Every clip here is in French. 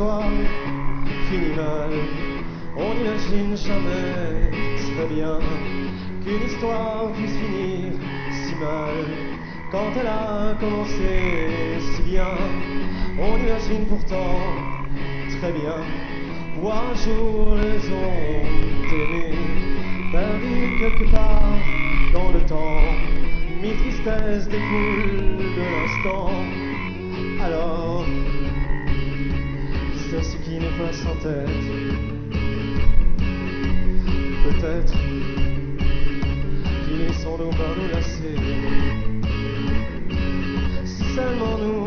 histoire finit mal. On n'imagine jamais très bien qu'une histoire puisse finir si mal. Quand elle a commencé si bien, on imagine pourtant très bien voir un jour les ondes aimées perdues quelque part dans le temps. Mes tristesses découlent de l'instant. Ce qui nous passe en tête. Peut-être finissons-nous par nous lasser. Si seulement nous,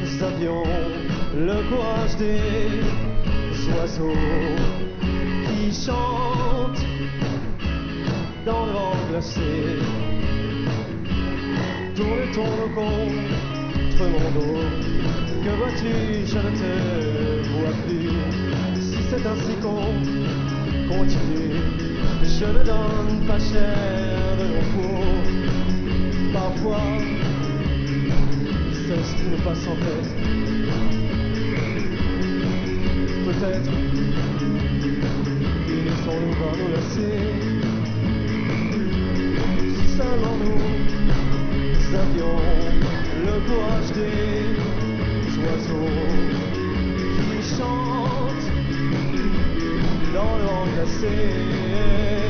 nous avions le courage des oiseaux qui chantent dans le vent glacé. Tourne, tourne contre mon dos. Que vois-tu, je ne te vois plus. Si c'est ainsi qu'on continue, je ne donne pas cher de nos. Parfois, c'est ce qui nous passe en tête. Peut-être finissons-nous par nous lasser. Si dans